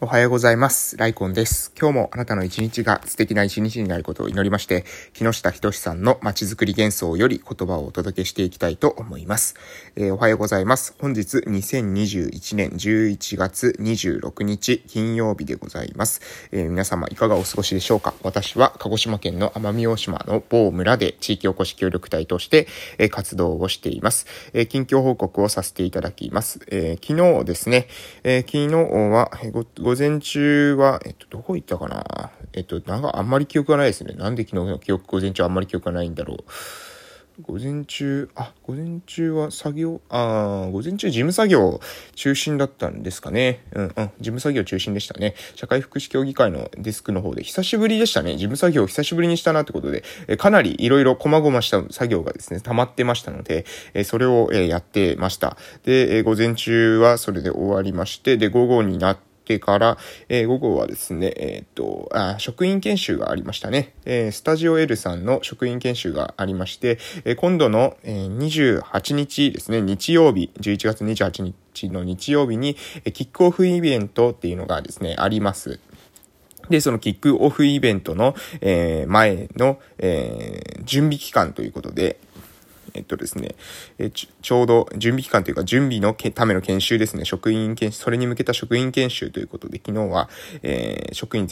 おはようございます。ライコンです。今日もあなたの一日が素敵な一日になることを祈りまして、木下仁さんの街づくり幻想より言葉をお届けしていきたいと思います。えー、おはようございます。本日2021年11月26日金曜日でございます。えー、皆様いかがお過ごしでしょうか？私は鹿児島県の奄美大島の某村で地域おこし協力隊として、えー、活動をしています。え近況報告をさせていただきます。え昨日ですね、え昨日はご午前中は、えっと、どこ行ったかな？えっと、なんかあんまり記憶がないですね。なんで昨日の記憶、午前中あんまり記憶がないんだろう。午前中、あ、午前中は作業、あ午前中事務作業中心だったんですかね。うん、うん、事務作業中心でしたね。社会福祉協議会のデスクの方で、久しぶりでしたね。事務作業を久しぶりにしたなってことで、えかなり色々細々した作業がですね、溜まってましたので、えそれを、えやってました。で、え午前中はそれで終わりまして、で、午後になって、てから、えー、午後はですね、えっ、とあ、職員研修がありましたね。えー、スタジオ L さんの職員研修がありまして、えー、今度の、えー、28日ですね、日曜日、11月28日の日曜日に、えー、キックオフイベントっていうのがですね、あります。で、そのキックオフイベントの、えー、前の、えー、準備期間ということで、えっとですね、えちょうど準備期間というか準備のための研修ですね、職員研修、それに向けた職員研修ということで、昨日は、えー、職員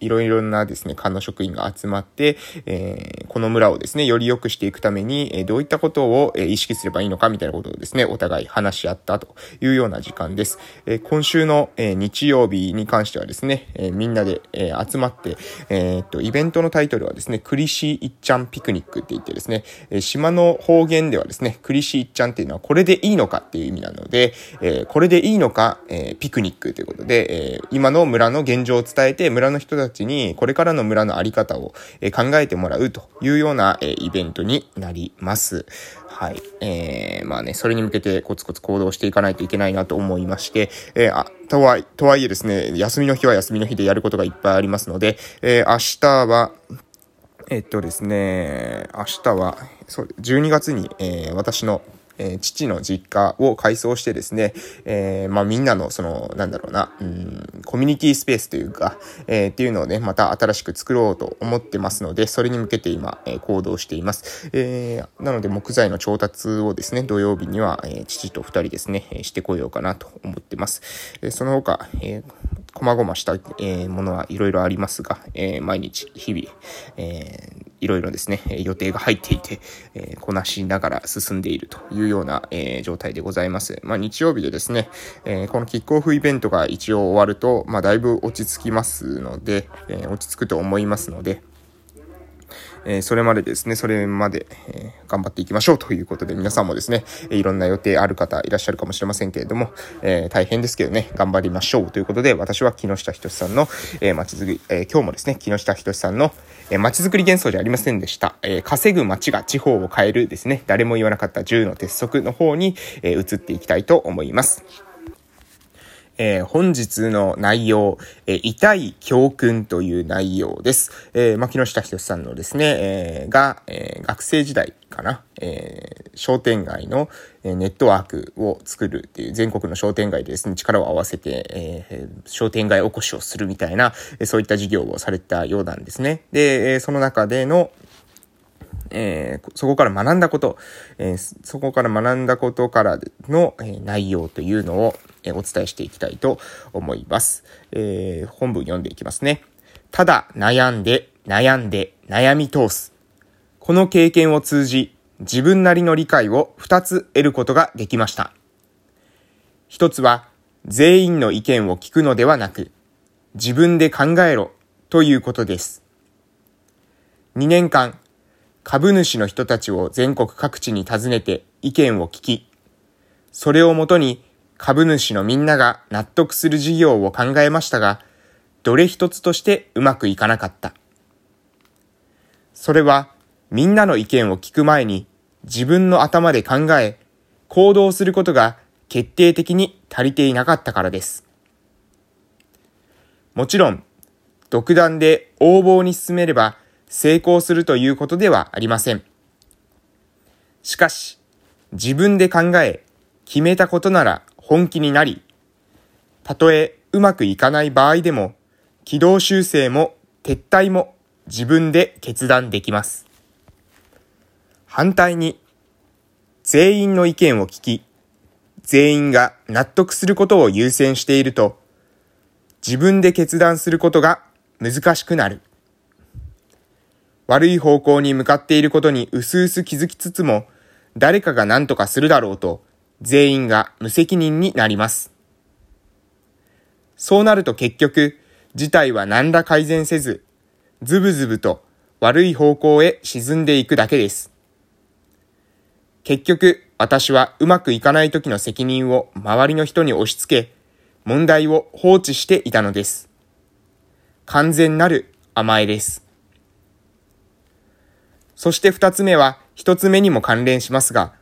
いろいろなですね、官の職員が集まって、えー、この村をですね、より良くしていくために、えー、どういったことを、えー、意識すればいいのかみたいなことをですね、お互い話し合ったというような時間です。えー、今週の、えー、日曜日に関してはですね、えー、みんなで、えー、集まって、えー、っと、イベントのタイトルはですね、クリシーいっちゃんピクニックって言ってですね、えー、島の方言ではですね、クリシーいっちゃんっていうのはこれでいいのかっていう意味なので、えー、これでいいのか、えー、ピクニックということで、えー、今の村の現状を伝えて、村の人たちちにこれからの村のあり方を、え考えてもらうというような、えイベントになります。はい。えー、まあね、それに向けてコツコツ行動していかないといけないなと思いまして、えー、あ、とは、とはいえですね、休みの日は休みの日でやることがいっぱいありますので、えー、明日は、えっとですね、明日は、そう、12月に、えー、私のえー、父の実家を改装してですね、えー、まあみんなのその、なんだろうな、うん、コミュニティスペースというか、えー、っていうのをね、また新しく作ろうと思ってますので、それに向けて今、えー、行動しています。えー、なので木材の調達をですね、土曜日には、えー、父と二人ですね、してこようかなと思ってます。その他、えー、細々した、えー、ものはいろいろありますが、えー、毎日、日々、えー、いろいろですね、予定が入っていて、え、こなしながら進んでいるというような、え、状態でございます。まあ、日曜日でですね、え、このキックオフイベントが一応終わると、まあ、だいぶ落ち着きますので、え落ち着くと思いますので、えそれまでですね、それまで、え頑張っていきましょうということで、皆さんもですね、いろんな予定ある方いらっしゃるかもしれませんけれども、え、大変ですけどね、頑張りましょうということで、私は木下仁さんの、えー、街づくり、え、今日もですね、木下仁さんの、えー、街づくり幻想じゃありませんでした。え、稼ぐ街が地方を変えるですね、誰も言わなかった10の鉄則の方に、え、移っていきたいと思います。えー、本日の内容、えー、痛い教訓という内容です。えー、牧野下仁さんのですね、えー、が、えー、学生時代かな、えー、商店街の、えー、ネットワークを作るっていう、全国の商店街でですね、力を合わせて、えー、商店街おこしをするみたいな、えー、そういった事業をされたようなんですね。で、えー、その中での、えー、そこから学んだこと、えー、そこから学んだことからの、えー、内容というのを、お伝えしていきたいと思います。え本文読んでいきますね。ただ悩んで、悩んで、悩み通す。この経験を通じ、自分なりの理解を2つ得ることができました。一つは、全員の意見を聞くのではなく、自分で考えろということです。2年間、株主の人たちを全国各地に訪ねて意見を聞き、それをもとに株主のみんなが納得する事業を考えましたが、どれ一つとしてうまくいかなかった。それはみんなの意見を聞く前に自分の頭で考え、行動することが決定的に足りていなかったからです。もちろん、独断で横暴に進めれば成功するということではありません。しかし、自分で考え、決めたことなら本気になり、たとえうまくいかない場合でも、軌道修正も撤退も自分で決断できます。反対に、全員の意見を聞き、全員が納得することを優先していると、自分で決断することが難しくなる。悪い方向に向かっていることに薄々気づきつつも、誰かが何とかするだろうと、全員が無責任になります。そうなると結局、事態は何ら改善せず、ズブズブと悪い方向へ沈んでいくだけです。結局、私はうまくいかない時の責任を周りの人に押し付け、問題を放置していたのです。完全なる甘えです。そして二つ目は一つ目にも関連しますが、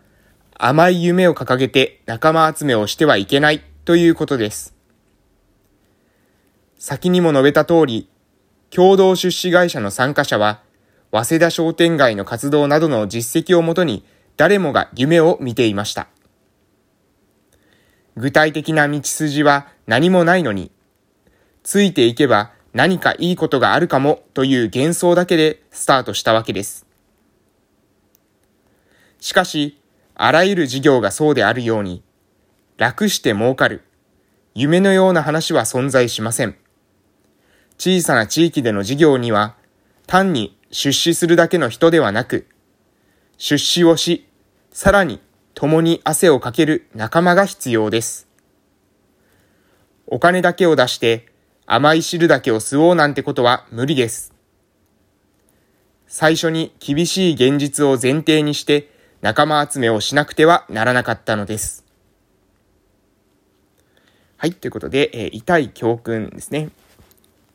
甘い夢を掲げて仲間集めをしてはいけないということです。先にも述べた通り、共同出資会社の参加者は、早稲田商店街の活動などの実績をもとに誰もが夢を見ていました。具体的な道筋は何もないのに、ついていけば何かいいことがあるかもという幻想だけでスタートしたわけです。しかし、あらゆる事業がそうであるように、楽して儲かる、夢のような話は存在しません。小さな地域での事業には、単に出資するだけの人ではなく、出資をし、さらに共に汗をかける仲間が必要です。お金だけを出して甘い汁だけを吸おうなんてことは無理です。最初に厳しい現実を前提にして仲間集めをしなくてはならなかったのです。はい、ということで、えー、痛い教訓ですね。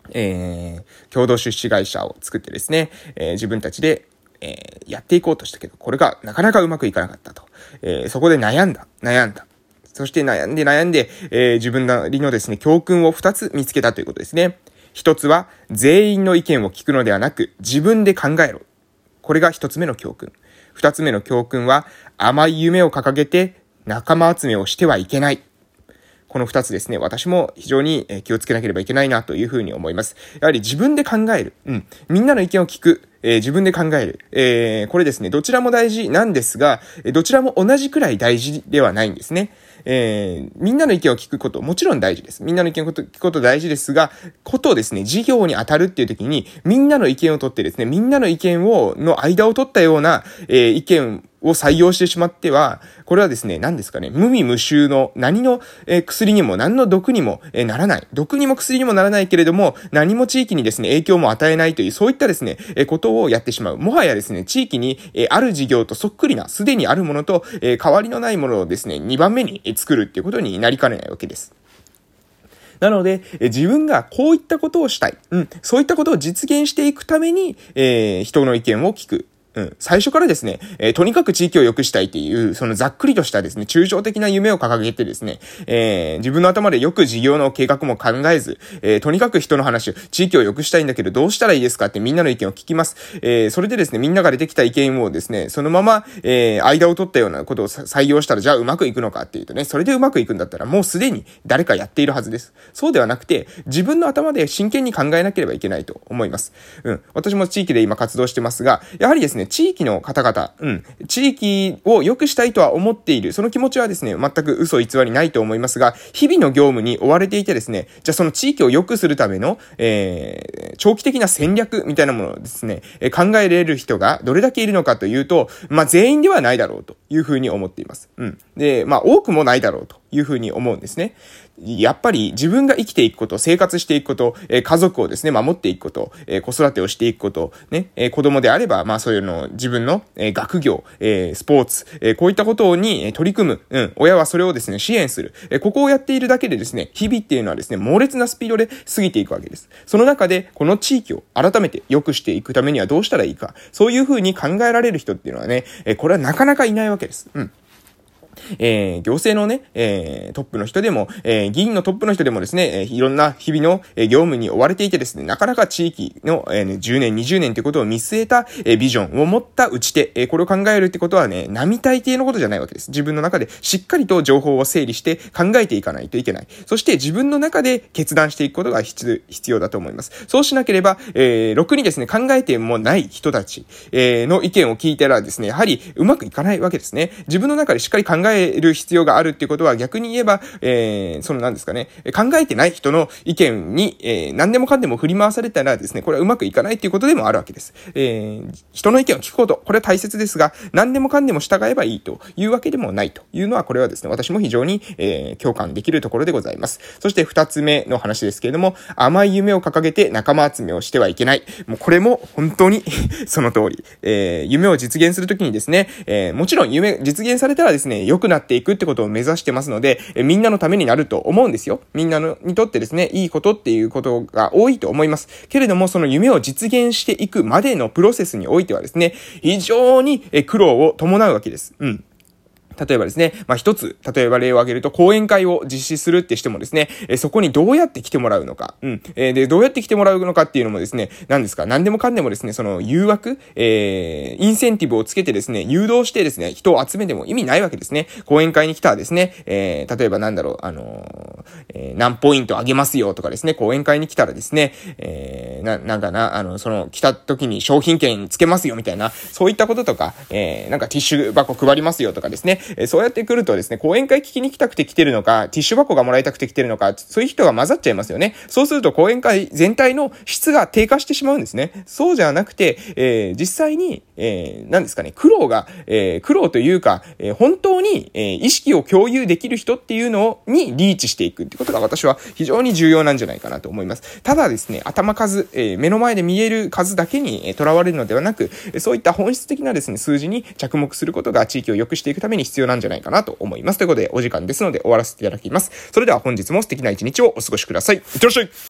えー、共同出資会社を作ってですね、えー、自分たちで、えー、やっていこうとしたけど、これがなかなかうまくいかなかったと。えー、そこで悩んだ、悩んだ。そして悩んで悩んで、えー、自分なりのですね、教訓を二つ見つけたということですね。一つは、全員の意見を聞くのではなく、自分で考えろ。これが一つ目の教訓。二つ目の教訓は、甘い夢を掲げて仲間集めをしてはいけない。この二つですね、私も非常に気をつけなければいけないなというふうに思います。やはり自分で考える。うん。みんなの意見を聞く。えー、自分で考える。えー、これですね、どちらも大事なんですが、どちらも同じくらい大事ではないんですね。えー、みんなの意見を聞くこと、もちろん大事です。みんなの意見を聞くこと大事ですが、ことをですね、事業に当たるっていう時に、みんなの意見を取ってですね、みんなの意見を、の間を取ったような、えー、意見を採用してしまっては、これはですね、何ですかね、無味無臭の何の、えー、薬にも何の毒にも、えー、ならない。毒にも薬にもならないけれども、何も地域にですね、影響も与えないという、そういったですね、えー、ことをやってしまう。もはやですね、地域に、えある事業とそっくりな、すでにあるものと、え変わりのないものをですね、2番目に作るっていうことになりかねないわけです。なので、え自分がこういったことをしたい。うん。そういったことを実現していくために、えー、人の意見を聞く。うん。最初からですね、えー、とにかく地域を良くしたいっていう、そのざっくりとしたですね、抽象的な夢を掲げてですね、えー、自分の頭でよく事業の計画も考えず、えー、とにかく人の話を、地域を良くしたいんだけどどうしたらいいですかってみんなの意見を聞きます。え、それでですね、みんなが出てきた意見をですね、そのまま、え、間を取ったようなことを採用したら、じゃあうまくいくのかっていうとね、それでうまくいくんだったら、もうすでに誰かやっているはずです。そうではなくて、自分の頭で真剣に考えなければいけないと思います。うん。私も地域で今活動してますが、やはりですね、地域の方々、うん、地域を良くしたいとは思っている。その気持ちはですね、全く嘘偽りないと思いますが、日々の業務に追われていてですね、じゃあその地域を良くするための、えー、長期的な戦略みたいなものをですね、え考えれる人がどれだけいるのかというと、まあ、全員ではないだろうというふうに思っています。うん。で、まあ、多くもないだろうというふうに思うんですね。やっぱり自分が生きていくこと、生活していくこと、え、家族をですね、守っていくこと、え、子育てをしていくこと、ね、え、子供であれば、まあそういうのを、自分の、え学業、えスポーツ、えこういったことに、取り組む、うん、親はそれをですね、支援する、えここをやっているだけでですね、日々っていうのはですね、猛烈なスピードで過ぎていくわけです。その中で、この地域を改めて良くしていくためにはどうしたらいいか、そういうふうに考えられる人っていうのはね、えこれはなかなかいないわけです。うん。えー、行政のね、えー、トップの人でも、えー、議員のトップの人でもですね、えいろんな日々の、え業務に追われていてですね、なかなか地域の、え10年、20年ってことを見据えた、えビジョンを持った打ち手、えこれを考えるってことはね、並大抵のことじゃないわけです。自分の中でしっかりと情報を整理して考えていかないといけない。そして自分の中で決断していくことが必要だと思います。そうしなければ、えー、ろくにですね、考えてもない人たち、えー、の意見を聞いたらですね、やはりうまくいかないわけですね。自分の中でしっかり考考える必要があるっていうことは逆に言えば、えー、その何ですかね、考えてない人の意見に、えー、何でもかんでも振り回されたらですね、これはうまくいかないっていうことでもあるわけです。えー、人の意見を聞くこと、これは大切ですが、何でもかんでも従えばいいというわけでもないというのは、これはですね、私も非常に、えー、共感できるところでございます。そして二つ目の話ですけれども、甘い夢を掲げて仲間集めをしてはいけない。もうこれも本当に その通り。えー、夢を実現するときにですね、えー、もちろん夢、実現されたらですね、良くなっていくってことを目指してますので、え、みんなのためになると思うんですよ。みんなのにとってですね、いいことっていうことが多いと思います。けれども、その夢を実現していくまでのプロセスにおいてはですね、非常に苦労を伴うわけです。うん。例えばですね、まあ、一つ、例えば例を挙げると、講演会を実施するってしてもですね、えそこにどうやって来てもらうのか、うん、えー、で、どうやって来てもらうのかっていうのもですね、何ですか、何でもかんでもですね、その誘惑、えー、インセンティブをつけてですね、誘導してですね、人を集めても意味ないわけですね。講演会に来たらですね、えー、例えばなんだろう、あのえー、何ポイントあげますよとかですね、講演会に来たらですね、えー、な、なんかな、あの、その、来た時に商品券つけますよみたいな、そういったこととか、えー、なんかティッシュ箱配りますよとかですね、えそうやってくるとですね、講演会聞きに来たくて来てるのか、ティッシュ箱がもらいたくて来てるのか、そういう人が混ざっちゃいますよね。そうすると講演会全体の質が低下してしまうんですね。そうじゃなくて、えー、実際に、えー、何ですかね、苦労が、えー、苦労というか、えー、本当に、え、意識を共有できる人っていうのにリーチしていくってことが私は非常に重要なんじゃないかなと思います。ただですね、頭数、え、目の前で見える数だけに、えー、囚われるのではなく、そういった本質的なですね、数字に着目することが地域を良くしていくために必要なんじゃないかなと思います。ということで、お時間ですので終わらせていただきます。それでは本日も素敵な一日をお過ごしください。いってらっしゃい